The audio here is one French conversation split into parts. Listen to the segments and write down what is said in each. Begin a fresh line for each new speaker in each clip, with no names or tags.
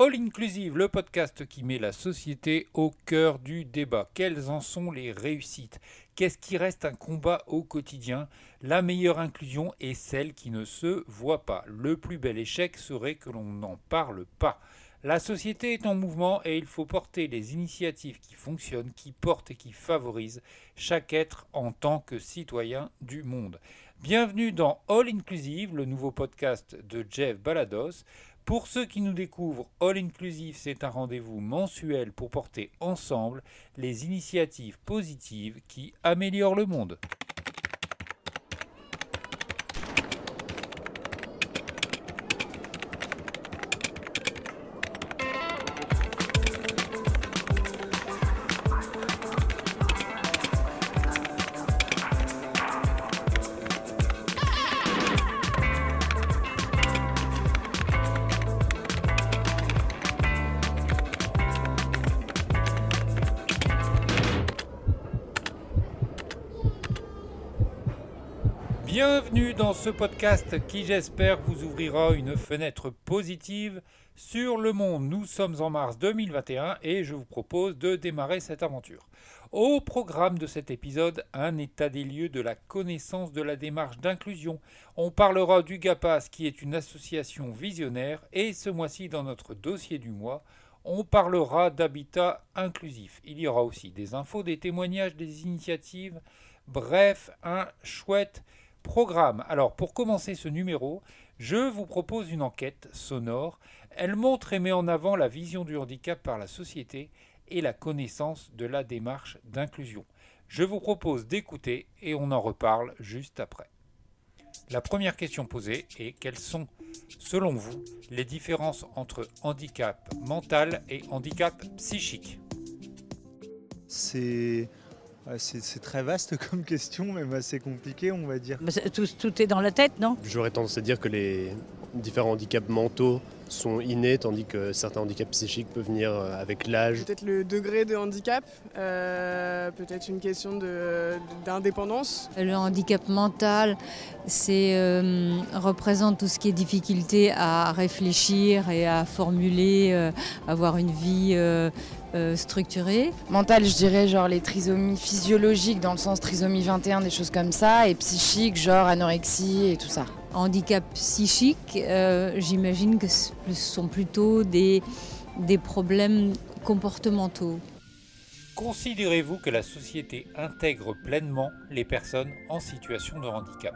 All Inclusive, le podcast qui met la société au cœur du débat. Quelles en sont les réussites? Qu'est-ce qui reste un combat au quotidien? La meilleure inclusion est celle qui ne se voit pas. Le plus bel échec serait que l'on n'en parle pas. La société est en mouvement et il faut porter les initiatives qui fonctionnent, qui portent et qui favorisent chaque être en tant que citoyen du monde. Bienvenue dans All Inclusive, le nouveau podcast de Jeff Balados. Pour ceux qui nous découvrent, All Inclusive, c'est un rendez-vous mensuel pour porter ensemble les initiatives positives qui améliorent le monde. Ce podcast qui j'espère vous ouvrira une fenêtre positive sur le monde. Nous sommes en mars 2021 et je vous propose de démarrer cette aventure. Au programme de cet épisode, un état des lieux de la connaissance de la démarche d'inclusion. On parlera du GAPAS qui est une association visionnaire et ce mois-ci dans notre dossier du mois, on parlera d'habitat inclusif. Il y aura aussi des infos, des témoignages, des initiatives. Bref, un chouette Programme. Alors, pour commencer ce numéro, je vous propose une enquête sonore. Elle montre et met en avant la vision du handicap par la société et la connaissance de la démarche d'inclusion. Je vous propose d'écouter et on en reparle juste après. La première question posée est quelles sont, selon vous, les différences entre handicap mental et handicap psychique?
C'est c'est très vaste comme question, même assez compliqué, on va dire.
Tout, tout est dans la tête, non?
J'aurais tendance à dire que les différents handicaps mentaux sont innés, tandis que certains handicaps psychiques peuvent venir euh, avec l'âge.
Peut-être le degré de handicap, euh, peut-être une question d'indépendance.
Le handicap mental, c'est euh, représente tout ce qui est difficulté à réfléchir et à formuler, avoir une vie euh, structuré.
Mental, je dirais genre les trisomies physiologiques dans le sens trisomie 21, des choses comme ça, et psychique, genre anorexie et tout ça.
Handicap psychique, euh, j'imagine que ce sont plutôt des, des problèmes comportementaux.
Considérez-vous que la société intègre pleinement les personnes en situation de handicap?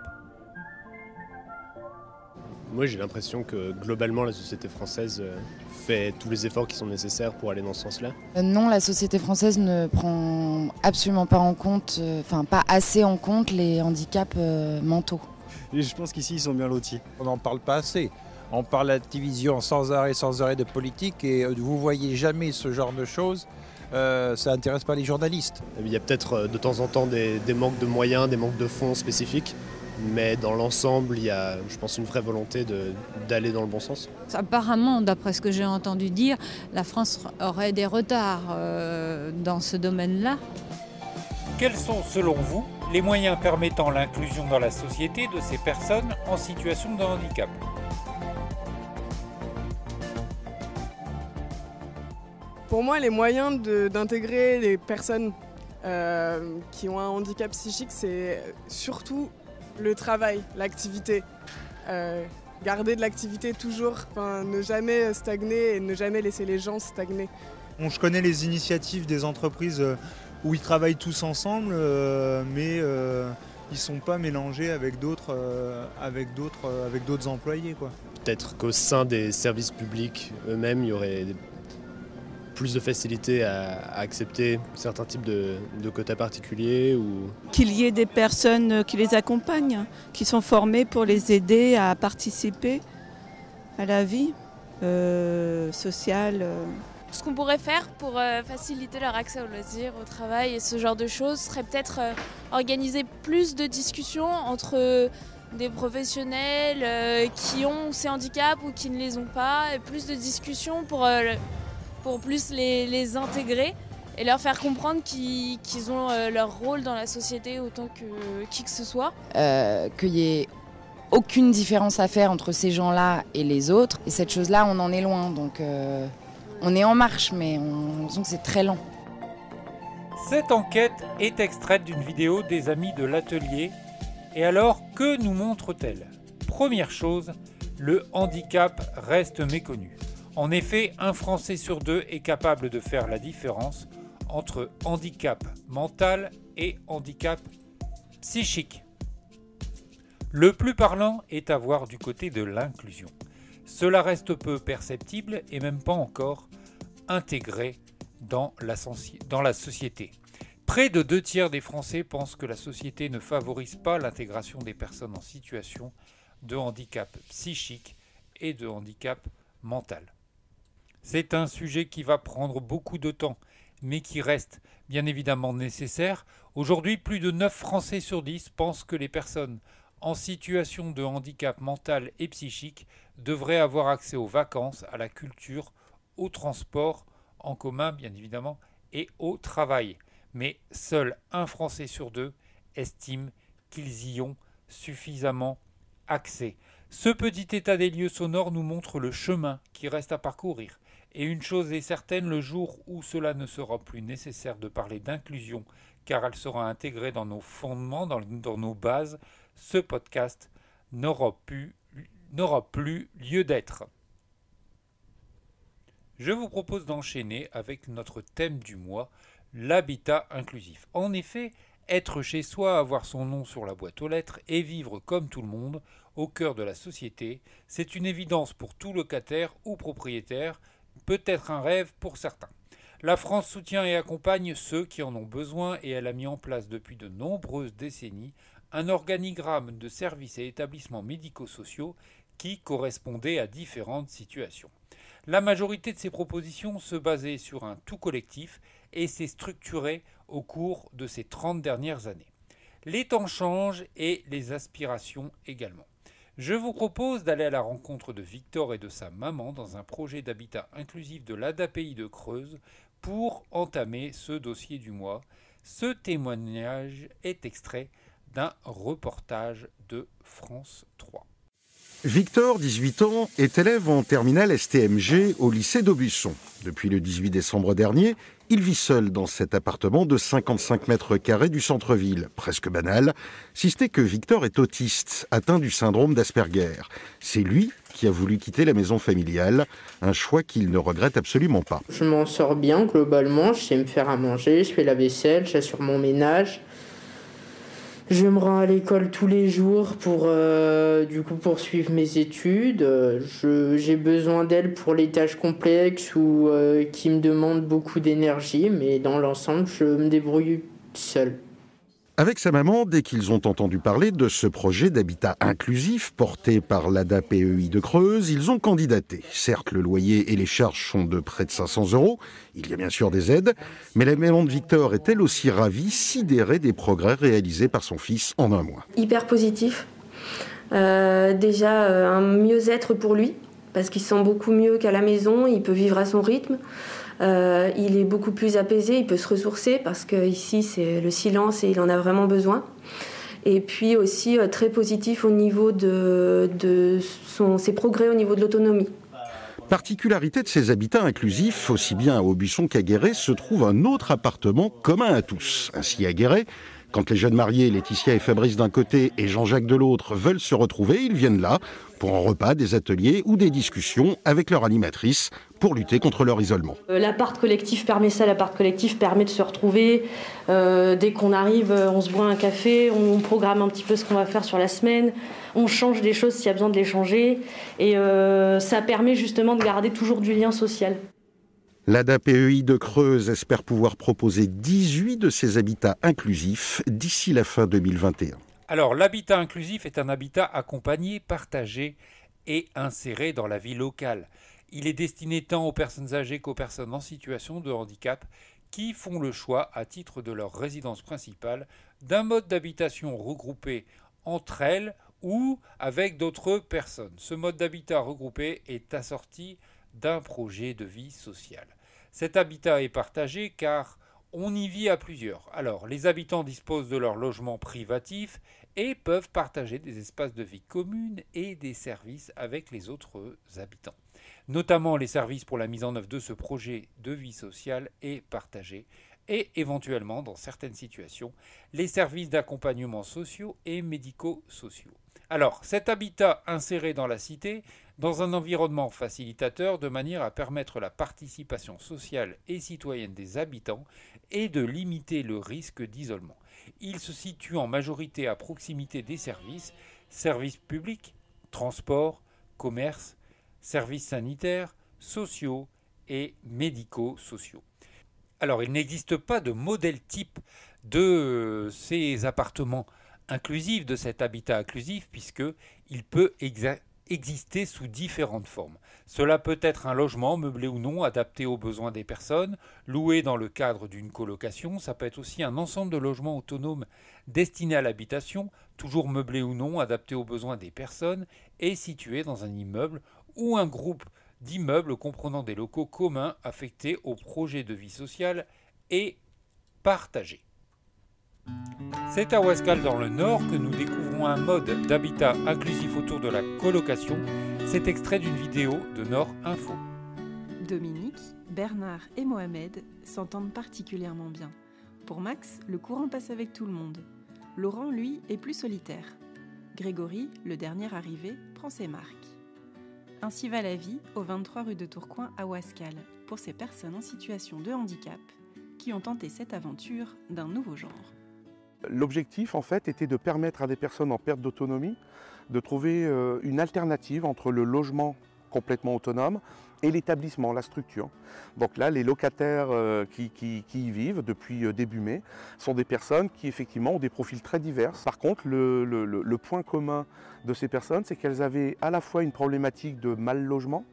Moi, j'ai l'impression que globalement, la société française euh, fait tous les efforts qui sont nécessaires pour aller dans ce sens-là.
Euh, non, la société française ne prend absolument pas en compte, euh, enfin pas assez en compte les handicaps mentaux.
Je pense qu'ici, ils sont bien lotis.
On n'en parle pas assez. On parle de division sans arrêt, sans arrêt de politique et vous voyez jamais ce genre de choses. ça n'intéresse pas les journalistes.
Il y a peut-être de temps en temps des manques de moyens, des manques de fonds spécifiques. Mais dans l'ensemble, il y a, je pense, une vraie volonté d'aller dans le bon sens.
Apparemment, d'après ce que j'ai entendu dire, la France aurait des retards euh, dans ce domaine-là.
Quels sont, selon vous, les moyens permettant l'inclusion dans la société de ces personnes en situation de handicap
Pour moi, les moyens d'intégrer les personnes euh, qui ont un handicap psychique, c'est surtout le travail, l'activité. Euh, garder de l'activité toujours, ne jamais stagner et ne jamais laisser les gens stagner.
je connais les initiatives des entreprises euh, où ils travaillent tous ensemble, euh, mais ils ne sont pas mélangés avec d'autres avec d'autres avec d'autres employés
Peut-être qu'au sein des services publics eux-mêmes, il y aurait plus de facilité à, accepter certains types de, quotas particuliers ou...
Qu'il y ait des personnes qui les accompagnent, qui sont formées pour les aider à participer à la vie euh, sociale. Euh.
Ce qu'on pourrait faire pour euh, faciliter leur accès au loisir, au travail et ce genre de choses serait peut-être organiser plus de discussions entre des professionnels qui ont ces handicaps ou qui ne les ont pas, plus de discussions pour pour plus les, intégrer et leur faire comprendre qu'ils ont euh, leur rôle dans la société autant que qui que ce soit.
Euh, qu'il y ait aucune différence à faire entre ces gens-là et les autres. Et cette chose-là, on en est loin. Donc euh, on est en marche, mais on sent que c'est très lent.
Cette enquête est extraite d'une vidéo des amis de l'atelier. Et alors, que nous montre-t-elle? Première chose, le handicap reste méconnu. En effet, un Français sur deux est capable de faire la différence entre handicap mental et handicap psychique. Le plus parlant est à voir du côté de l'inclusion. Cela reste peu perceptible et même pas encore intégré dans la, société. Près de deux tiers des Français pensent que la société ne favorise pas l'intégration des personnes en situation de handicap psychique et de handicap mental. C'est un sujet qui va prendre beaucoup de temps, mais qui reste bien évidemment nécessaire. Aujourd'hui, plus de 9 Français sur 10 pensent que les personnes en situation de handicap mental et psychique devraient avoir accès aux vacances, à la culture, au transport en commun bien évidemment, et au travail. Mais seul un Français sur deux estime qu'ils y ont suffisamment accès. Ce petit état des lieux sonores nous montre le chemin qui reste à parcourir. Et une chose est certaine, le jour où cela ne sera plus nécessaire de parler d'inclusion, car elle sera intégrée dans nos fondements, dans, nos bases, ce podcast n'aura plus, lieu d'être. Je vous propose d'enchaîner avec notre thème du mois, l'habitat inclusif. En effet, être chez soi, avoir son nom sur la boîte aux lettres et vivre comme tout le monde au cœur de la société, c'est une évidence pour tout locataire ou propriétaire peut-être un rêve pour certains. La France soutient et accompagne ceux qui en ont besoin et elle a mis en place depuis de nombreuses décennies un organigramme de services et établissements médico-sociaux qui correspondait à différentes situations. La majorité de ces propositions se basait sur un tout collectif et s'est structurée au cours de ces 30 dernières années. Les temps changent et les aspirations également. Je vous propose d'aller à la rencontre de Victor et de sa maman dans un projet d'habitat inclusif de l'ADAPI de Creuse pour entamer ce dossier du mois. Ce témoignage est extrait d'un reportage de France 3.
Victor, 18 ans, est élève en terminale STMG au lycée d'Aubusson. Depuis le 18 décembre dernier, il vit seul dans cet appartement de 55 mètres carrés du centre-ville, presque banal, si ce n'est que Victor est autiste, atteint du syndrome d'Asperger. C'est lui qui a voulu quitter la maison familiale, un choix qu'il ne regrette absolument pas.
Je m'en sors bien globalement, je sais me faire à manger, je fais la vaisselle, j'assure mon ménage. Je me rends à l'école tous les jours pour euh, du coup poursuivre mes études. j'ai besoin d'elle pour les tâches complexes ou euh, qui me demandent beaucoup d'énergie, mais dans l'ensemble, je me débrouille seule.
Avec sa maman, dès qu'ils ont entendu parler de ce projet d'habitat inclusif porté par l'ADA-PEI de Creuse, ils ont candidaté. Certes, le loyer et les charges sont de près de 500 euros. Il y a bien sûr des aides. Mais la maman de Victor est elle aussi ravie, sidérée des progrès réalisés par son fils en un mois.
Hyper positif. Euh, déjà, euh, un mieux-être pour lui, parce qu'il se sent beaucoup mieux qu'à la maison. Il peut vivre à son rythme. Euh, il est beaucoup plus apaisé, il peut se ressourcer parce qu'ici c'est le silence et il en a vraiment besoin. Et puis aussi euh, très positif au niveau de, ses progrès au niveau de l'autonomie.
Particularité de ces habitats inclusifs, aussi bien à Aubusson qu'à Guéret, se trouve un autre appartement commun à tous. Ainsi à Guéret, quand les jeunes mariés, Laetitia et Fabrice d'un côté et Jean-Jacques de l'autre, veulent se retrouver, ils viennent là pour un repas, des ateliers ou des discussions avec leur animatrice pour lutter contre leur isolement.
Euh, l'appart collectif permet ça, l'appart collectif permet de se retrouver. Euh, dès qu'on arrive, euh, on se boit un café, on programme un petit peu ce qu'on va faire sur la semaine, on change des choses s'il y a besoin de les changer. Et ça permet justement de garder toujours du lien social.
L'ADAPEI de Creuse espère pouvoir proposer 18 de ces habitats inclusifs d'ici la fin 2021.
Alors, l'habitat inclusif est un habitat accompagné, partagé et inséré dans la vie locale. Il est destiné tant aux personnes âgées qu'aux personnes en situation de handicap qui font le choix, à titre de leur résidence principale, d'un mode d'habitation regroupé entre elles ou avec d'autres personnes. Ce mode d'habitat regroupé est assorti d'un projet de vie sociale. Cet habitat est partagé car on y vit à plusieurs. Alors, les habitants disposent de leur logement privatif et peuvent partager des espaces de vie communes et des services avec les autres habitants. Notamment les services pour la mise en œuvre de ce projet de vie sociale et partagée et éventuellement, dans certaines situations, les services d'accompagnement sociaux et médico-sociaux. Alors, cet habitat inséré dans la cité, dans un environnement facilitateur de manière à permettre la participation sociale et citoyenne des habitants et de limiter le risque d'isolement. Il se situe en majorité à proximité des services, services publics, transports, commerce, services sanitaires, sociaux et médico-sociaux. Alors, il n'existe pas de modèle type de ces appartements inclusifs, de cet habitat inclusif, puisqu'il peut exister sous différentes formes. Cela peut être un logement, meublé ou non, adapté aux besoins des personnes, loué dans le cadre d'une colocation. Ça peut être aussi un ensemble de logements autonomes destinés à l'habitation, toujours meublé ou non, adapté aux besoins des personnes, et situé dans un immeuble ou un groupe d'immeubles comprenant des locaux communs affectés au projet de vie sociale et partagés. C'est à Wascal dans le Nord que nous découvrons un mode d'habitat inclusif autour de la colocation. C'est extrait d'une vidéo de Nord Info.
Dominique, Bernard et Mohamed s'entendent particulièrement bien. Pour Max, le courant passe avec tout le monde. Laurent, lui, est plus solitaire. Grégory, le dernier arrivé, prend ses marques. Ainsi va la vie au 23 rue de Tourcoing à Ouascal pour ces personnes en situation de handicap qui ont tenté cette aventure d'un nouveau genre.
L'objectif en fait était de permettre à des personnes en perte d'autonomie de trouver euh, une alternative entre le logement complètement autonome et l'établissement, la structure. Donc là, les locataires euh, qui, y vivent depuis euh, début mai sont des personnes qui effectivement ont des profils très divers. Par contre, le, point commun de ces personnes, c'est qu'elles avaient à la fois une problématique de mal logement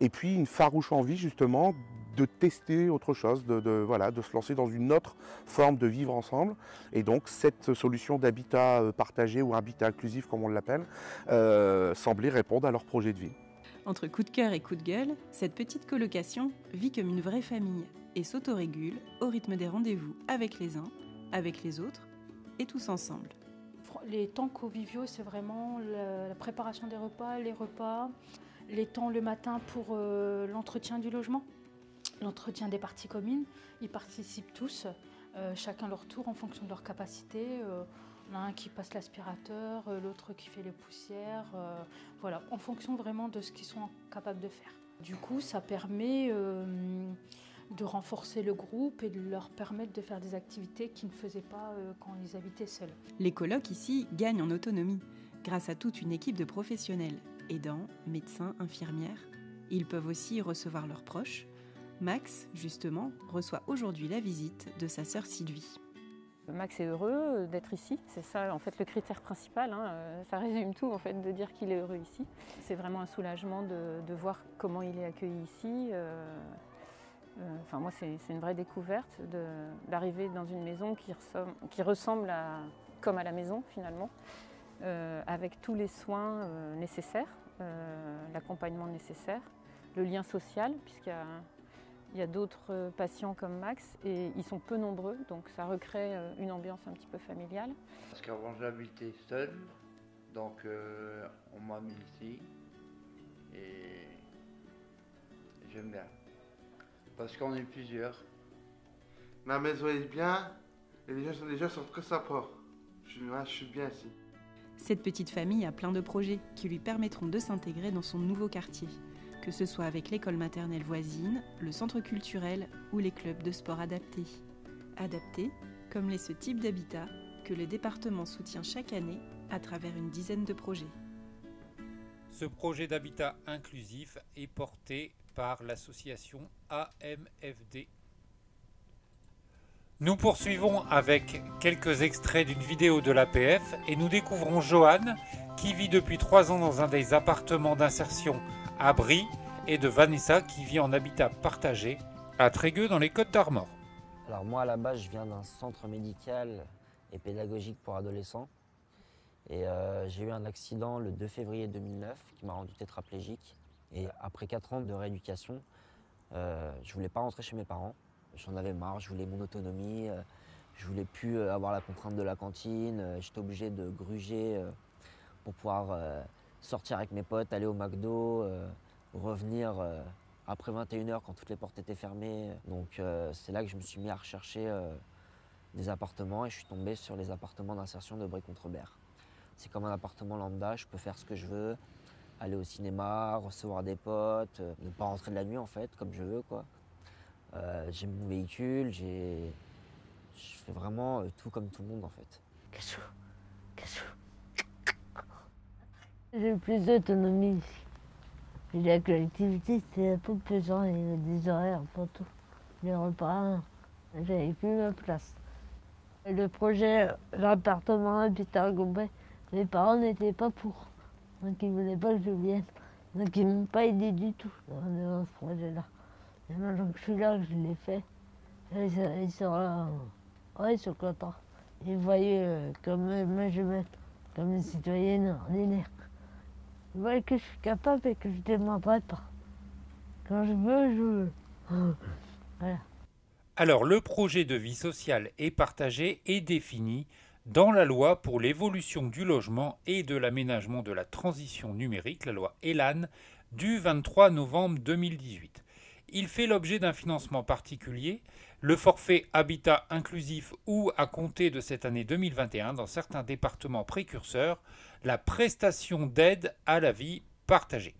et puis une farouche envie justement de tester autre chose, de, voilà, de se lancer dans une autre forme de vivre ensemble. Et donc cette solution d'habitat euh, partagé ou habitat inclusif comme on l'appelle, semblait répondre à leur projet de vie.
Entre coup de cœur et coup de gueule, cette petite colocation vit comme une vraie famille et s'autorégule au rythme des rendez-vous avec les uns, avec les autres et tous ensemble.
Les temps conviviaux, c'est vraiment la préparation des repas, les repas, les temps le matin pour euh, l'entretien du logement, l'entretien des parties communes. Ils participent tous, euh, chacun leur tour en fonction de leur capacité. Euh, un qui passe l'aspirateur, euh, l'autre qui fait les poussières, euh, voilà, en fonction vraiment de ce qu'ils sont capables de faire. Du coup, ça permet de renforcer le groupe et de leur permettre de faire des activités qu'ils ne faisaient pas quand ils habitaient seuls.
Les colocs ici gagnent en autonomie grâce à toute une équipe de professionnels, aidants, médecins, infirmières. Ils peuvent aussi recevoir leurs proches. Max, justement, reçoit aujourd'hui la visite de sa sœur Sylvie.
Max est heureux d'être ici, c'est ça en fait le critère principal, hein. euh, ça résume tout en fait de dire qu'il est heureux ici. C'est vraiment un soulagement de, voir comment il est accueilli ici. Euh, euh, enfin moi c'est une vraie découverte d'arriver dans une maison qui ressemble, comme à la maison finalement, avec tous les soins nécessaires, l'accompagnement nécessaire, le lien social puisqu'il y a il y a d'autres euh, patients comme Max et ils sont peu nombreux, donc ça recrée euh, une ambiance un petit peu familiale.
Parce qu'avant j'habitais seul, donc euh, on m'a mis ici et j'aime bien. Parce qu'on est plusieurs.
Ma maison est bien et les gens, les gens sont très sympas. Je, je suis bien ici.
Cette petite famille a plein de projets qui lui permettront de s'intégrer dans son nouveau quartier que ce soit avec l'école maternelle voisine, le centre culturel ou les clubs de sport adaptés. Adaptés, comme l'est ce type d'habitat que le département soutient chaque année à travers une dizaine de projets.
Ce projet d'habitat inclusif est porté par l'association AMFD. Nous poursuivons avec quelques extraits d'une vidéo de l'APF et nous découvrons Johan qui vit depuis trois ans dans un des appartements d'insertion Abri et de Vanessa qui vit en habitat partagé à Trégueux dans les Côtes d'Armor.
Alors moi à la base je viens d'un centre médical et pédagogique pour adolescents et euh, j'ai eu un accident le 2 février 2009 qui m'a rendu tétraplégique et après 4 ans de rééducation euh, je voulais pas rentrer chez mes parents, j'en avais marre, je voulais mon autonomie, euh, Je voulais plus euh, avoir la contrainte de la cantine. euh, J'étais obligé de gruger pour pouvoir sortir avec mes potes, aller au McDo, euh, revenir euh, après 21h quand toutes les portes étaient fermées. Donc euh, c'est là que je me suis mis à rechercher des appartements et je suis tombé sur les appartements d'insertion de Brie-contre-Berre. C'est comme un appartement lambda, je peux faire ce que je veux, aller au cinéma, recevoir des potes, ne pas rentrer de la nuit en fait, comme je veux quoi. J'ai mon véhicule, j'ai, je fais vraiment tout comme tout le monde en fait.
J'ai plus d'autonomie ici. La collectivité, c'est un peu pesant, il y a des horaires pour tout. Les repas, j'avais plus ma place. Le projet, l'appartement habitat Gobet, mes parents n'étaient pas pour. Donc ils ne voulaient pas que je vienne. Donc ils ne m'ont pas aidé du tout dans, ce projet-là. Et maintenant que je suis là, je l'ai fait, ils, sont- là, ouais, ils sont contents. Ils voyaient euh, comme moi je comme une citoyenne ordinaire. Voient que je suis capable et que je ne demanderai pas. Quand je veux, je veux. Voilà.
Alors, le projet de vie sociale et partagée est défini dans la loi pour l'évolution du logement et de l'aménagement de la transition numérique, la loi ELAN, du 23 novembre 2018. Il fait l'objet d'un financement particulier, le forfait habitat inclusif ou à compter de cette année 2021 dans certains départements précurseurs, la prestation d'aide à la vie partagée.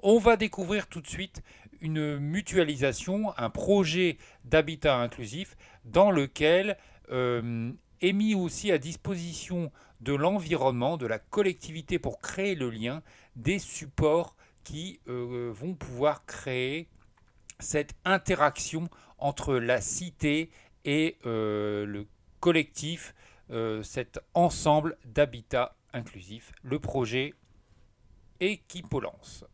On va découvrir tout de suite une mutualisation, un projet d'habitat inclusif dans lequel euh, est mis aussi à disposition de l'environnement, de la collectivité pour créer le lien, des supports qui euh, vont pouvoir créer cette interaction entre la cité et euh, le collectif, euh, cet ensemble d'habitat inclusif, le projet Équipolance.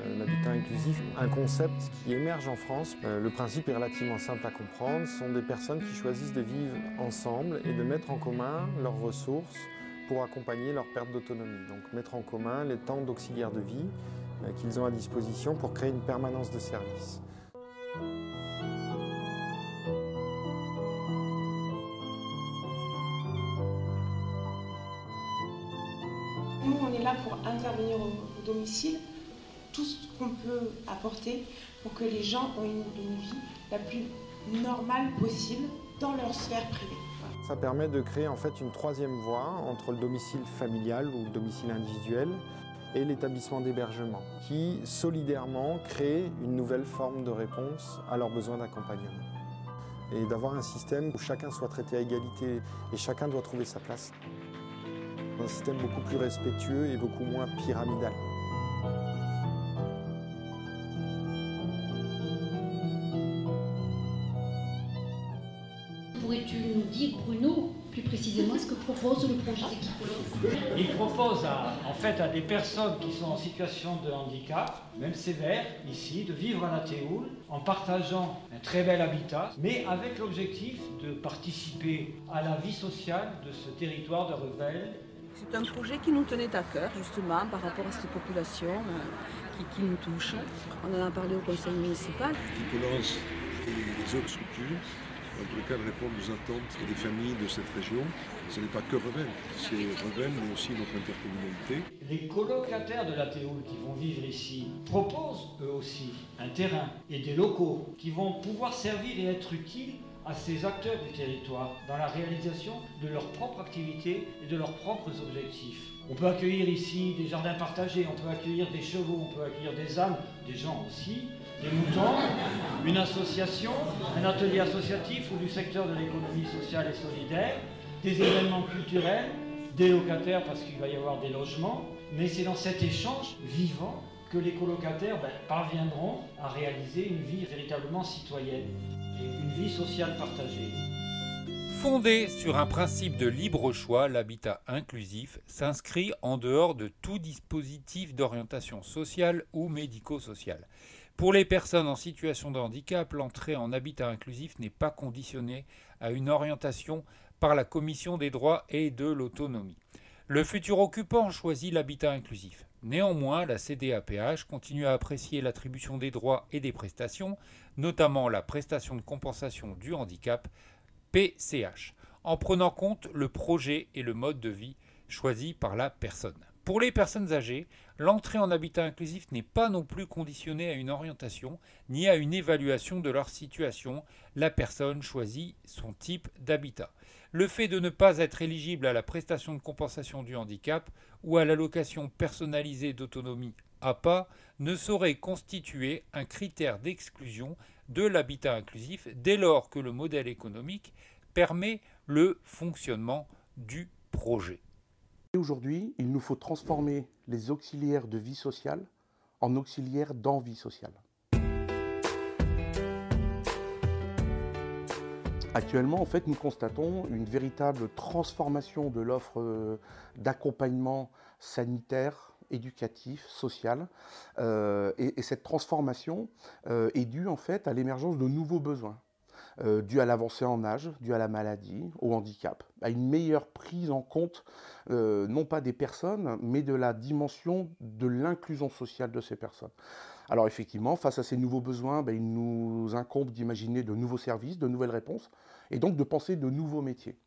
Euh, L'habitat inclusif, un concept qui émerge en France. Le principe est relativement simple à comprendre. Ce sont des personnes qui choisissent de vivre ensemble et de mettre en commun leurs ressources pour accompagner leur perte d'autonomie. Donc mettre en commun les temps d'auxiliaire de vie euh, qu'ils ont à disposition pour créer une permanence de service.
Nous, on est là pour intervenir au, au domicile, tout ce qu'on peut apporter pour que les gens aient une, une vie la plus normale possible dans leur sphère privée.
Ça permet de créer en fait une troisième voie entre le domicile familial ou le domicile individuel et l'établissement d'hébergement qui solidairement crée une nouvelle forme de réponse à leurs besoins d'accompagnement. Et d'avoir un système où chacun soit traité à égalité et chacun doit trouver sa place. Un système beaucoup plus respectueux et beaucoup moins pyramidal.
Bruno, plus précisément ce que propose le projet Équipolance
Il propose à, en fait à des personnes qui sont en situation de handicap, même sévère, ici, de vivre à la Théoule en partageant un très bel habitat, mais avec l'objectif de participer à la vie sociale de ce territoire de Revel.
C'est un projet qui nous tenait à cœur, justement, par rapport à cette population euh, qui, qui nous touche. On en a parlé au conseil municipal.
Et les autres structures, dans tous les cas, répondent aux attentes des familles de cette région. Ce n'est pas que Revel, c'est Revel, mais aussi notre intercommunalité.
Les colocataires de la Théoule qui vont vivre ici proposent eux aussi un terrain et des locaux qui vont pouvoir servir et être utiles à ces acteurs du territoire dans la réalisation de leurs propres activités et de leurs propres objectifs. On peut accueillir ici des jardins partagés, on peut accueillir des chevaux, on peut accueillir des ânes, des gens aussi, des moutons, une association, un atelier associatif ou du secteur de l'économie sociale et solidaire, des événements culturels, des locataires parce qu'il va y avoir des logements, mais c'est dans cet échange vivant que les colocataires ben, parviendront à réaliser une vie véritablement citoyenne une vie sociale partagée.
Fondé sur un principe de libre choix, l'habitat inclusif s'inscrit en dehors de tout dispositif d'orientation sociale ou médico-sociale. Pour les personnes en situation de handicap, l'entrée en habitat inclusif n'est pas conditionnée à une orientation par la Commission des droits et de l'autonomie. Le futur occupant choisit l'habitat inclusif. Néanmoins, la CDAPH continue à apprécier l'attribution des droits et des prestations, notamment la prestation de compensation du handicap, PCH, en prenant compte le projet et le mode de vie choisi par la personne. Pour les personnes âgées, l'entrée en habitat inclusif n'est pas non plus conditionnée à une orientation ni à une évaluation de leur situation. La personne choisit son type d'habitat. Le fait de ne pas être éligible à la prestation de compensation du handicap ou à l'allocation personnalisée d'autonomie APA ne saurait constituer un critère d'exclusion de l'habitat inclusif dès lors que le modèle économique permet le fonctionnement du projet.
Aujourd'hui, il nous faut transformer les auxiliaires de vie sociale en auxiliaires d'envie sociale. Actuellement, en fait, nous constatons une véritable transformation de l'offre euh, d'accompagnement sanitaire, éducatif, social. Euh, et, cette transformation euh, est due en fait à l'émergence de nouveaux besoins. Euh, dû à l'avancée en âge, dû à la maladie, au handicap, à une meilleure prise en compte, euh, non pas des personnes, mais de la dimension de l'inclusion sociale de ces personnes. Alors effectivement, face à ces nouveaux besoins, ben, il nous incombe d'imaginer de nouveaux services, de nouvelles réponses, et donc de penser de nouveaux métiers.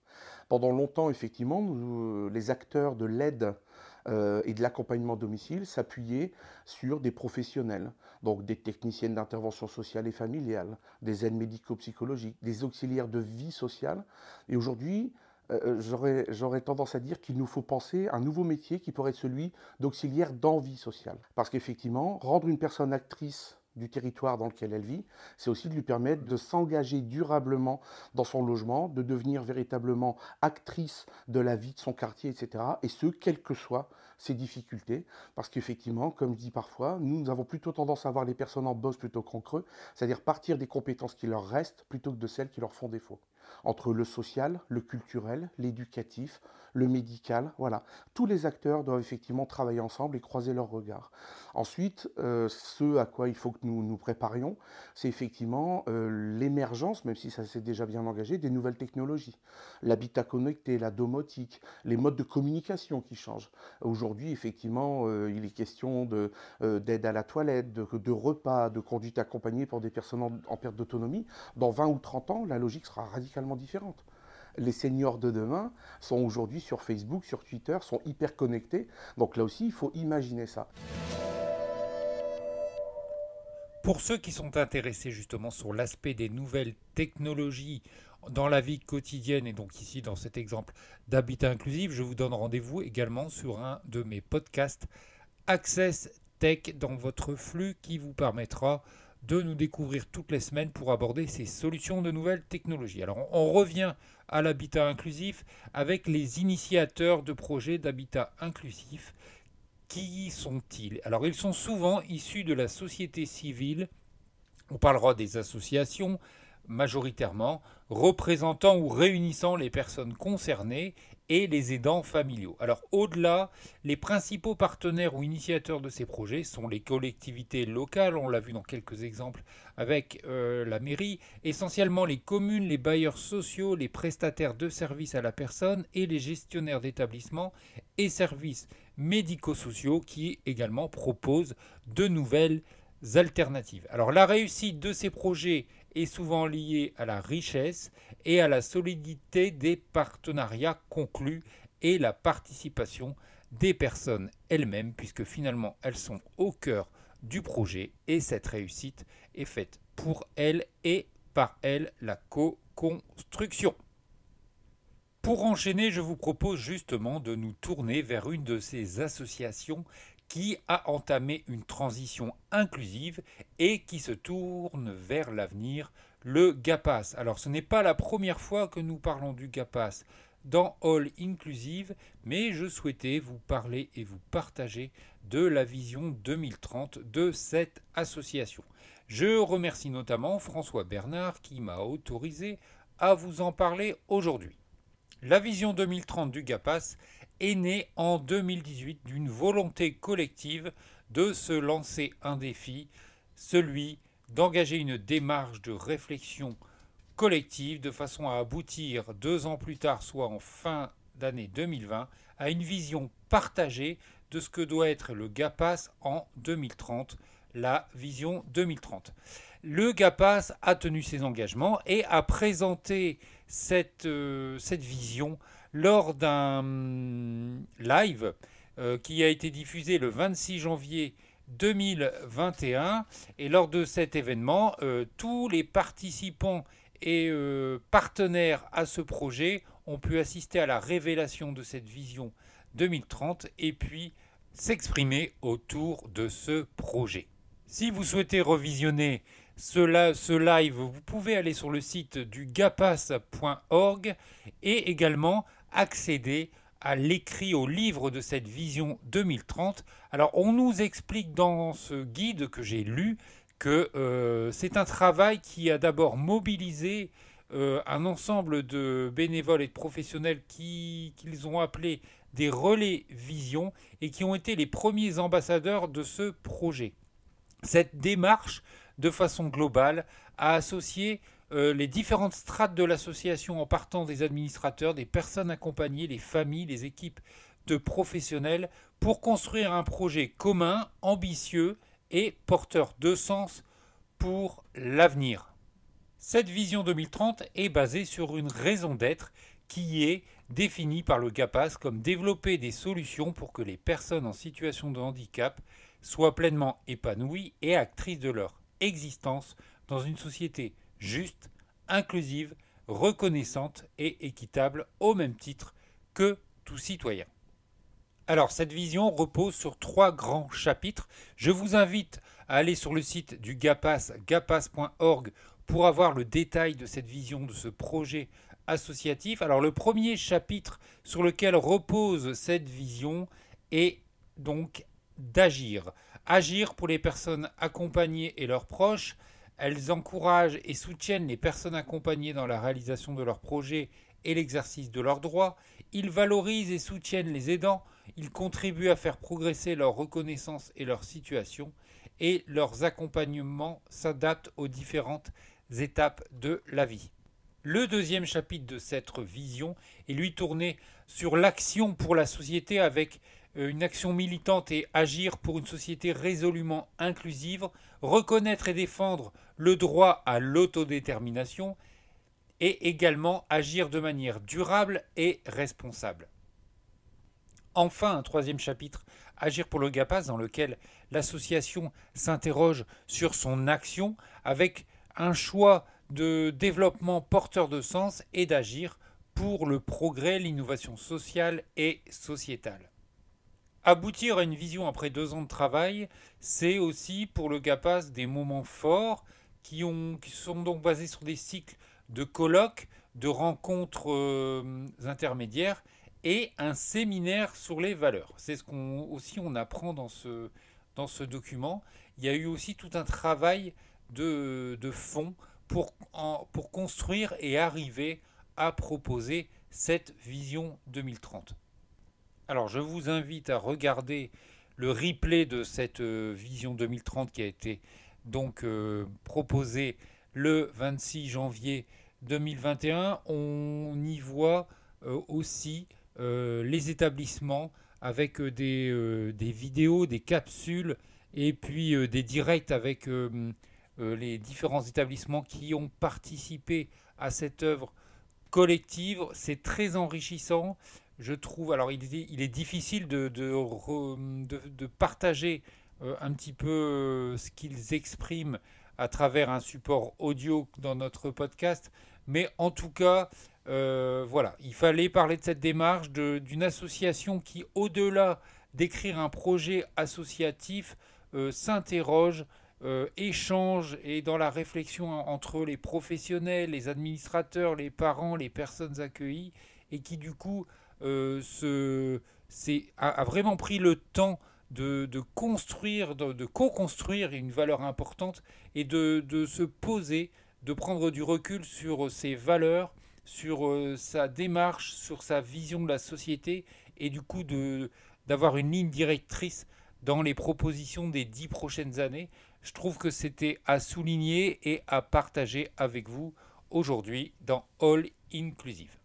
Pendant longtemps, effectivement, les acteurs de l'aide euh, et de l'accompagnement domicile s'appuyer sur des professionnels, donc des techniciennes d'intervention sociale et familiale, des aides médico-psychologiques, des auxiliaires de vie sociale. Et aujourd'hui, euh, euh, j'aurais tendance à dire qu'il nous faut penser un nouveau métier qui pourrait être celui d'auxiliaire d'envie sociale. Parce qu'effectivement, rendre une personne actrice du territoire dans lequel elle vit, c'est aussi de lui permettre de s'engager durablement dans son logement, de devenir véritablement actrice de la vie de son quartier, etc. Et ce, quelles que soient ses difficultés, parce qu'effectivement, comme je dis parfois, nous, avons plutôt tendance à voir les personnes en bosse plutôt qu'en creux, c'est-à-dire partir des compétences qui leur restent plutôt que de celles qui leur font défaut. Entre le social, le culturel, l'éducatif, le médical, voilà. Tous les acteurs doivent effectivement travailler ensemble et croiser leurs regards. Ensuite, euh, ce à quoi il faut que nous nous préparions, c'est effectivement euh, l'émergence, même si ça s'est déjà bien engagé, des nouvelles technologies. L'habitat connecté, la domotique, les modes de communication qui changent. Aujourd'hui, effectivement, euh, il est question d'aide à la toilette, de, repas, de conduite accompagnée pour des personnes en, en perte d'autonomie. Dans 20 ou 30 ans, la logique sera radicalement différente les seniors de demain sont aujourd'hui sur Facebook, sur Twitter, sont hyper connectés. Donc là aussi, il faut imaginer ça.
Pour ceux qui sont intéressés justement sur l'aspect des nouvelles technologies dans la vie quotidienne et donc ici dans cet exemple d'habitat inclusif, je vous donne rendez-vous également sur un de mes podcasts Access Tech dans votre flux qui vous permettra de nous découvrir toutes les semaines pour aborder ces solutions de nouvelles technologies. Alors on revient à l'habitat inclusif avec les initiateurs de projets d'habitat inclusif. Qui sont-ils? Alors ils sont souvent issus de la société civile. On parlera des associations majoritairement représentant ou réunissant les personnes concernées et les aidants familiaux. Alors au-delà, les principaux partenaires ou initiateurs de ces projets sont les collectivités locales, on l'a vu dans quelques exemples avec euh, la mairie, essentiellement les communes, les bailleurs sociaux, les prestataires de services à la personne et les gestionnaires d'établissements et services médico-sociaux qui également proposent de nouvelles alternatives. Alors la réussite de ces projets est souvent liée à la richesse et à la solidité des partenariats conclus et la participation des personnes elles-mêmes, puisque finalement elles sont au cœur du projet et cette réussite est faite pour elles et par elles la co-construction. Pour enchaîner, je vous propose justement de nous tourner vers une de ces associations qui a entamé une transition inclusive et qui se tourne vers l'avenir, le GAPAS. Alors ce n'est pas la première fois que nous parlons du GAPAS dans All Inclusive, mais je souhaitais vous parler et vous partager de la vision 2030 de cette association. Je remercie notamment François Bernard qui m'a autorisé à vous en parler aujourd'hui. La vision 2030 du GAPAS est née en 2018 d'une volonté collective de se lancer un défi, celui d'engager une démarche de réflexion collective de façon à aboutir deux ans plus tard, soit en fin d'année 2020, à une vision partagée de ce que doit être le GAPAS en 2030, la vision 2030. Le GAPAS a tenu ses engagements et a présenté cette, euh, cette vision lors d'un live euh, qui a été diffusé le 26 janvier 2021. Et lors de cet événement, euh, tous les participants et partenaires à ce projet ont pu assister à la révélation de cette vision 2030 et puis s'exprimer autour de ce projet. Si vous souhaitez revisionner ce, live, vous pouvez aller sur le site du gapas.org et également accéder à l'écrit, au livre de cette vision 2030. Alors on nous explique dans ce guide que j'ai lu que euh, c'est un travail qui a d'abord mobilisé euh, un ensemble de bénévoles et de professionnels qu'ils ont appelés des relais vision et qui ont été les premiers ambassadeurs de ce projet. Cette démarche, de façon globale, a associé euh, les différentes strates de l'association en partant des administrateurs, des personnes accompagnées, les familles, les équipes de professionnels pour construire un projet commun, ambitieux et porteur de sens pour l'avenir. Cette vision 2030 est basée sur une raison d'être qui est définie par le GAPAS comme développer des solutions pour que les personnes en situation de handicap soient pleinement épanouies et actrices de leur existence dans une société juste, inclusive, reconnaissante et équitable au même titre que tout citoyen. Alors, cette vision repose sur trois grands chapitres. Je vous invite à aller sur le site du GAPAS, gapas.org, pour avoir le détail de cette vision, de ce projet associatif. Alors le premier chapitre sur lequel repose cette vision est donc d'agir. Agir pour les personnes accompagnées et leurs proches. Elles encouragent et soutiennent les personnes accompagnées dans la réalisation de leurs projets et l'exercice de leurs droits. Ils valorisent et soutiennent les aidants. Ils contribuent à faire progresser leur reconnaissance et leur situation. Et leurs accompagnements s'adaptent aux différentes étapes de la vie. Le deuxième chapitre de cette vision est lui tourné sur l'action pour la société avec euh, une action militante et agir pour une société résolument inclusive, reconnaître et défendre le droit à l'autodétermination et également agir de manière durable et responsable. Enfin, un troisième chapitre, Agir pour le GAPAS, dans lequel l'association s'interroge sur son action avec un choix de développement porteur de sens et d'agir pour le progrès, l'innovation sociale et sociétale. Aboutir à une vision après deux ans de travail, c'est aussi pour le GAPAS des moments forts qui, ont, qui sont donc basés sur des cycles de colloques, de rencontres euh, intermédiaires et un séminaire sur les valeurs. C'est ce qu'on aussi on apprend dans ce, dans ce document. Il y a eu aussi tout un travail de, de fond pour, pour construire et arriver à proposer cette vision 2030. Alors je vous invite à regarder le replay de cette euh, vision 2030 qui a été donc euh, proposée le 26 janvier 2021. On y voit euh, aussi les établissements avec des, des, vidéos, des capsules et puis des directs avec euh, les différents établissements qui ont participé à cette œuvre collective. C'est très enrichissant. Je trouve, alors il est, il est difficile de, partager euh, un petit peu euh, ce qu'ils expriment à travers un support audio dans notre podcast. Mais en tout cas, voilà, il fallait parler de cette démarche d'une association qui, au-delà d'écrire un projet associatif, s'interroge euh, échange et dans la réflexion entre les professionnels, les administrateurs, les parents, les personnes accueillies, et qui du coup euh, a, vraiment pris le temps de, construire, de, co-construire une valeur importante et de, se poser, de prendre du recul sur ses valeurs, sur euh, sa démarche, sur sa vision de la société, et du coup d'avoir une ligne directrice dans les propositions des dix prochaines années je trouve que c'était à souligner et à partager avec vous aujourd'hui dans All Inclusive.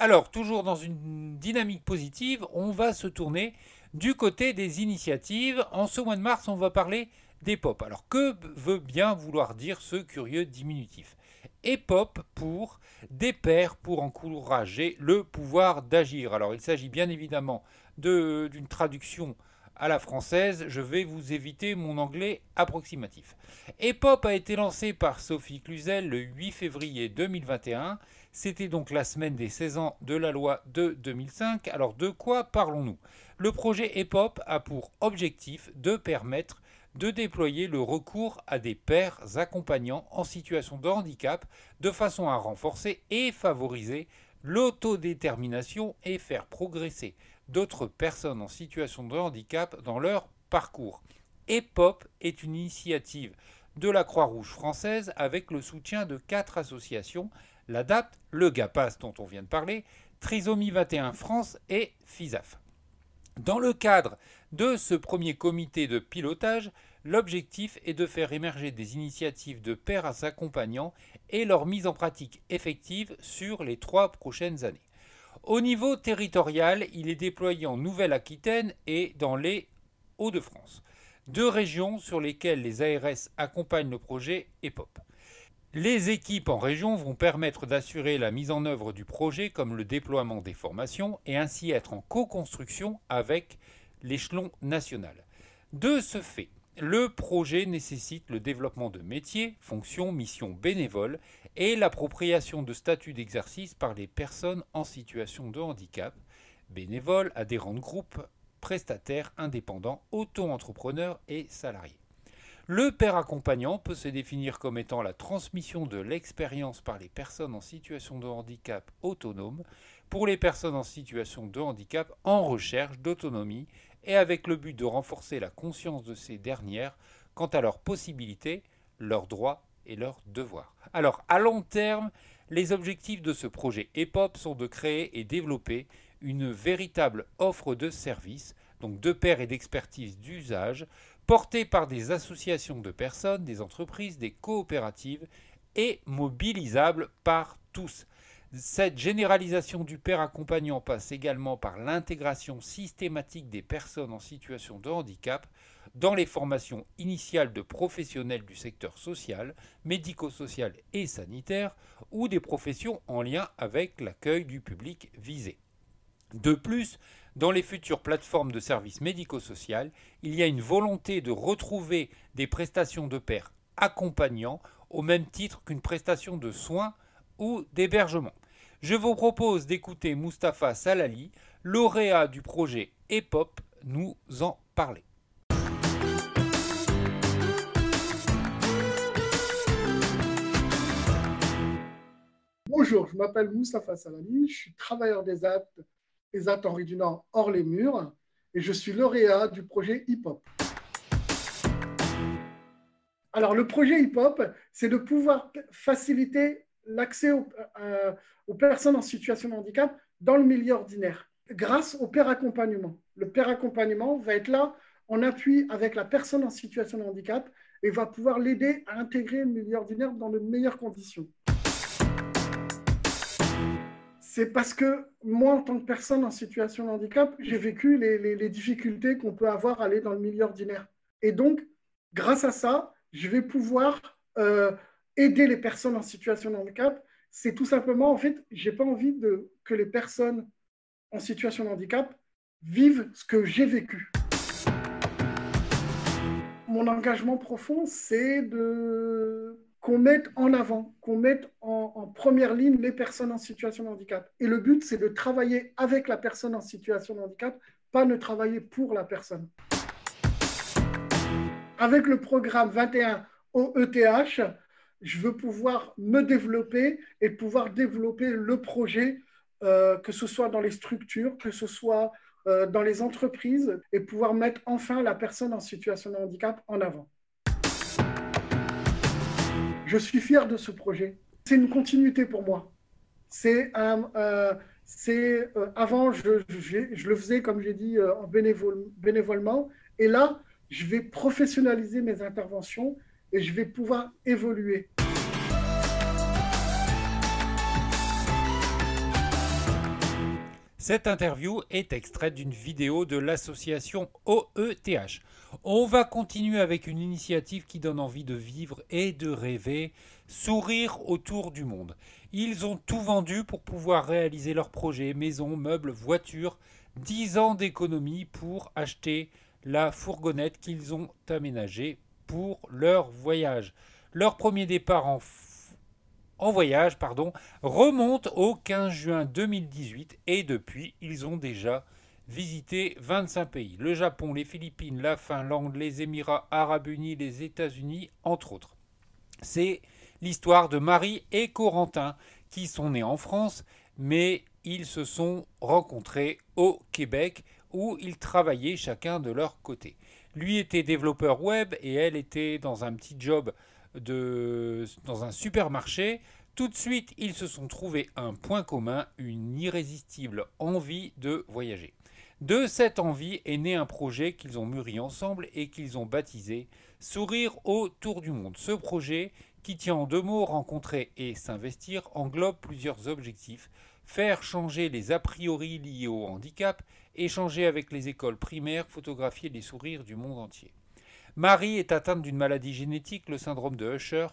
Alors, toujours dans une dynamique positive, on va se tourner du côté des initiatives. En ce mois de mars, on va parler d'EPOP. Alors, que veut bien vouloir dire ce curieux diminutif? EPOP pour des pairs pour encourager le pouvoir d'agir. Alors, il s'agit bien évidemment d'une traduction à la française, je vais vous éviter mon anglais approximatif. EPOP a été lancé par Sophie Cluzel le 8 février 2021. C'était donc la semaine des 16 ans de la loi de 2005. Alors de quoi parlons-nous? Le projet EPOP a pour objectif de permettre de déployer le recours à des pairs accompagnants en situation de handicap de façon à renforcer et favoriser l'autodétermination et faire progresser d'autres personnes en situation de handicap dans leur parcours. EPOP est une initiative de la Croix-Rouge française avec le soutien de quatre associations, l'ADAPT, le GAPAS dont on vient de parler, Trisomie 21 France et FISAF. Dans le cadre de ce premier comité de pilotage, l'objectif est de faire émerger des initiatives de pairs accompagnants et leur mise en pratique effective sur les trois prochaines années. Au niveau territorial, il est déployé en Nouvelle-Aquitaine et dans les Hauts-de-France, deux régions sur lesquelles les ARS accompagnent le projet EPOP. Les équipes en région vont permettre d'assurer la mise en œuvre du projet comme le déploiement des formations et ainsi être en co-construction avec l'échelon national. De ce fait, le projet nécessite le développement de métiers, fonctions, missions bénévoles et l'appropriation de statuts d'exercice par les personnes en situation de handicap, bénévoles, adhérents de groupes, prestataires, indépendants, auto-entrepreneurs et salariés. Le père accompagnant peut se définir comme étant la transmission de l'expérience par les personnes en situation de handicap autonome pour les personnes en situation de handicap en recherche d'autonomie et avec le but de renforcer la conscience de ces dernières quant à leurs possibilités, leurs droits et leurs devoirs. Alors à long terme, les objectifs de ce projet EPOP sont de créer et développer une véritable offre de services, donc de pair et d'expertise d'usage, porté par des associations de personnes, des entreprises, des coopératives et mobilisable par tous. Cette généralisation du père accompagnant passe également par l'intégration systématique des personnes en situation de handicap dans les formations initiales de professionnels du secteur social, médico-social et sanitaire ou des professions en lien avec l'accueil du public visé. De plus, dans les futures plateformes de services médico-social, il y a une volonté de retrouver des prestations de pair accompagnants au même titre qu'une prestation de soins ou d'hébergement. Je vous propose d'écouter Mustapha Salali, lauréat du projet EPOP, nous en parler.
Bonjour, je m'appelle Mustapha Salali, je suis travailleur des actes ESAT Henri Dunant hors les murs et je suis lauréat du projet hip-hop. Alors le projet hip-hop, c'est de pouvoir faciliter l'accès euh, aux, personnes en situation de handicap dans le milieu ordinaire grâce au père accompagnement. Le père accompagnement va être là en appui avec la personne en situation de handicap et va pouvoir l'aider à intégrer le milieu ordinaire dans de meilleures conditions c'est parce que moi, en tant que personne en situation de handicap, j'ai vécu les, difficultés qu'on peut avoir à aller dans le milieu ordinaire. Et donc, grâce à ça, je vais pouvoir euh, aider les personnes en situation de handicap. C'est tout simplement, en fait, j'ai pas envie de, que les personnes en situation de handicap vivent ce que j'ai vécu. Mon engagement profond, c'est de qu'on mette en avant, qu'on mette en, première ligne les personnes en situation de handicap. Et le but, c'est de travailler avec la personne en situation de handicap, pas de travailler pour la personne. Avec le programme 21 OETH, je veux pouvoir me développer et pouvoir développer le projet, euh, que ce soit dans les structures, que ce soit euh, dans les entreprises, et pouvoir mettre enfin la personne en situation de handicap en avant. Je suis fier de ce projet. C'est une continuité pour moi. C'est euh, avant, je, le faisais, comme j'ai dit, en bénévole, bénévolement. Et là, je vais professionnaliser mes interventions et je vais pouvoir évoluer.
Cette interview est extraite d'une vidéo de l'association OETH. On va continuer avec une initiative qui donne envie de vivre et de rêver, sourire autour du monde. Ils ont tout vendu pour pouvoir réaliser leurs projets, maisons, meubles, voitures, 10 ans d'économie pour acheter la fourgonnette qu'ils ont aménagée leur voyage. Leur premier départ en, en voyage pardon, remonte au 15 juin 2018 et depuis, ils ont déjà visité 25 pays. Le Japon, les Philippines, la Finlande, les Émirats arabes unis, les États-Unis, entre autres. C'est l'histoire de Marie et Corentin qui sont nés en France, mais ils se sont rencontrés au Québec où ils travaillaient chacun de leur côté. Lui était développeur web et elle était dans un petit job dans un supermarché. Tout de suite, ils se sont trouvés un point commun, une irrésistible envie de voyager. De cette envie est né un projet qu'ils ont mûri ensemble et qu'ils ont baptisé Sourire autour du monde. Ce projet, qui tient en deux mots rencontrer et s'investir, englobe plusieurs objectifs faire changer les a priori liés au handicap, échanger avec les écoles primaires, photographier les sourires du monde entier. Marie est atteinte d'une maladie génétique, le syndrome de Usher,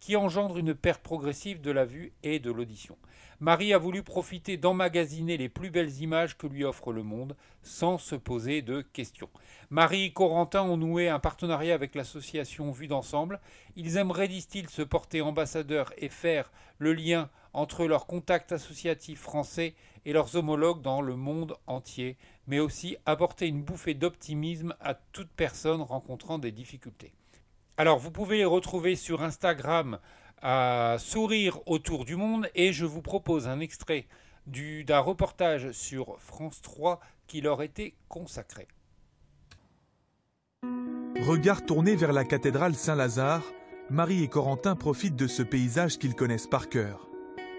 qui engendre une perte progressive de la vue et de l'audition. Marie a voulu profiter d'emmagasiner les plus belles images que lui offre le monde sans se poser de questions. Marie et Corentin ont noué un partenariat avec l'association Vue d'ensemble. Ils aimeraient, disent-ils, se porter ambassadeurs et faire le lien entre leurs contacts associatifs français et leurs homologues dans le monde entier, mais aussi apporter une bouffée d'optimisme à toute personne rencontrant des difficultés. Alors vous pouvez les retrouver sur Instagram à Sourire autour du monde et je vous propose un extrait d'un reportage sur France 3 qui leur était consacré.
Regard tourné vers la cathédrale Saint-Lazare, Marie et Corentin profitent de ce paysage qu'ils connaissent par cœur.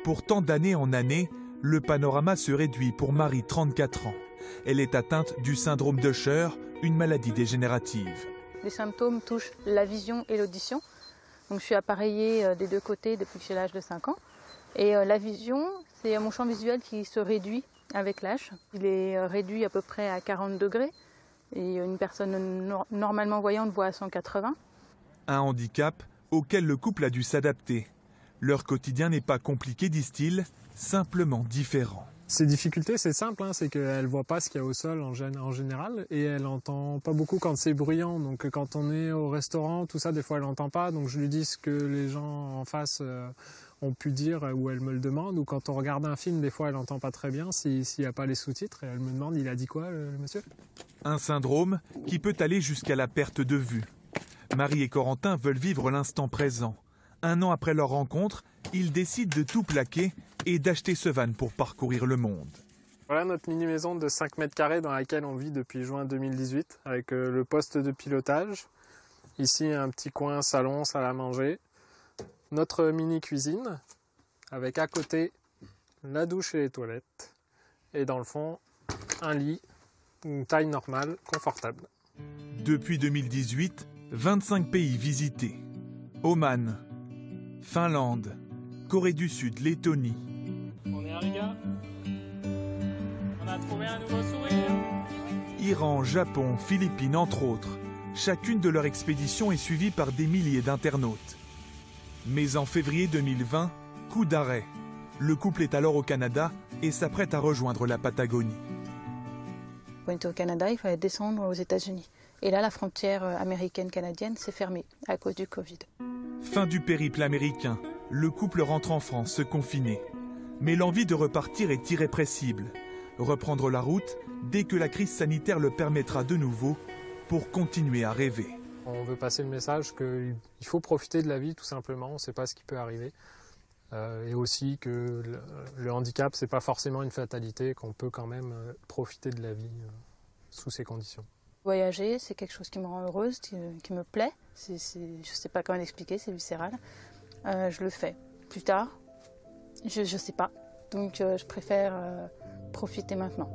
Pourtant, d'année en année, le panorama se réduit pour Marie, 34 ans. Elle est atteinte du syndrome d'Usher, une maladie dégénérative.
Les symptômes touchent la vision et l'audition. Donc je suis appareillée euh, des deux côtés depuis que j'ai l'âge de 5 ans. Et euh, la vision, c'est mon champ visuel qui se réduit avec l'âge. Il est euh, réduit à peu près à 40 degrés. Et une personne normalement voyante voit à 180.
Un handicap auquel le couple a dû s'adapter. Leur quotidien n'est pas compliqué, disent-ils, simplement différent.
Ces difficultés, c'est simple, hein, c'est qu'elle ne voit pas ce qu'il y a au sol en, général et elle entend pas beaucoup quand c'est bruyant. Donc quand on est au restaurant, tout ça, des fois elle n'entend pas. Donc je lui dis ce que les gens en face euh, ont pu dire ou elle me le demande. Ou quand on regarde un film, des fois elle n'entend pas très bien s'il n'y a pas les sous-titres et elle me demande il a dit quoi le monsieur?
Un syndrome qui peut aller jusqu'à la perte de vue. Marie et Corentin veulent vivre l'instant présent un an après leur rencontre, ils décident de tout plaquer et d'acheter ce van pour parcourir le monde.
Voilà notre mini-maison de 5 mètres carrés dans laquelle on vit depuis juin 2018 avec euh, le poste de pilotage. Ici un petit coin salon, salle à manger. Notre mini-cuisine avec à côté la douche et les toilettes. Et dans le fond, un lit, une taille normale, confortable.
Depuis 2018, 25 pays visités. Oman, Finlande, Corée du Sud, Lettonie.
A trouvé un nouveau sourire
Iran, Japon, Philippines, entre autres. Chacune de leurs expéditions est suivie par des milliers d'internautes. Mais en février 2020, coup d'arrêt. Le couple est alors au Canada et s'apprête à rejoindre la Patagonie.
Pour être au Canada, il fallait descendre aux États-Unis. Et là, la frontière euh, américaine-canadienne s'est fermée à cause du Covid.
Fin du périple américain, le couple rentre en France se confiner. Mais l'envie de repartir est irrépressible. Reprendre la route dès que la crise sanitaire le permettra de nouveau pour continuer à rêver.
On veut passer le message qu'il faut profiter de la vie tout simplement, on ne sait pas ce qui peut arriver. Euh, et aussi que le, le handicap, c'est pas forcément une fatalité, qu'on peut quand même euh, profiter de la vie euh, sous ces conditions.
Voyager, c'est quelque chose qui me rend heureuse, qui, me plaît. je ne sais pas comment l'expliquer, c'est viscéral. Euh, je le fais. Plus tard, je ne sais pas. Donc euh, je préfère profiter maintenant.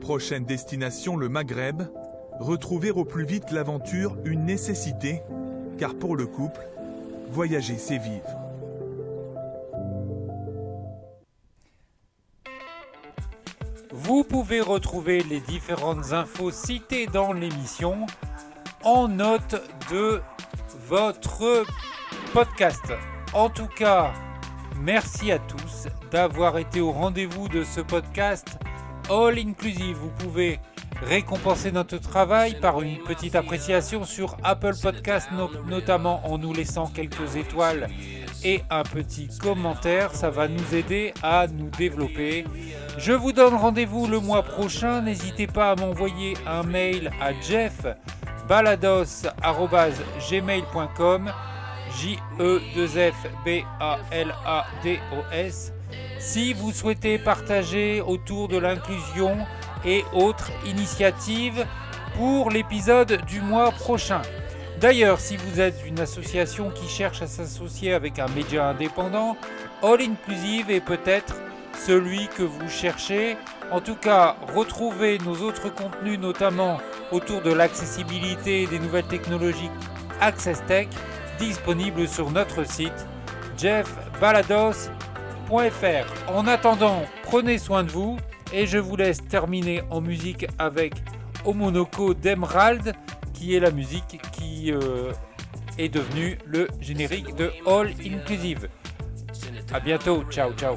Prochaine destination, le Maghreb. Retrouver au plus vite l'aventure, une nécessité, car pour le couple, voyager, c'est vivre.
Vous pouvez retrouver les différentes infos citées dans l'émission en note de votre podcast. En tout cas, merci à tous d'avoir été au rendez-vous de ce podcast All Inclusive. Vous pouvez récompenser notre travail par une petite appréciation sur Apple Podcast, notamment en nous laissant quelques étoiles et un petit commentaire. Ça va nous aider à nous développer. Je vous donne rendez-vous le mois prochain. N'hésitez pas à m'envoyer un mail à jeffbalados.gmail.com J-E-2-F-B-A-L-A-D-O-S si vous souhaitez partager autour de l'inclusion et autres initiatives pour l'épisode du mois prochain. D'ailleurs, si vous êtes une association qui cherche à s'associer avec un média indépendant, All Inclusive est peut-être celui que vous cherchez. En tout cas, retrouvez nos autres contenus, notamment autour de l'accessibilité des nouvelles technologies Access Tech, disponibles sur notre site En attendant, prenez soin de vous et je vous laisse terminer en musique avec Omonoko d'Emerald, qui est la musique qui euh, est devenue le générique de All Inclusive. A bientôt, ciao ciao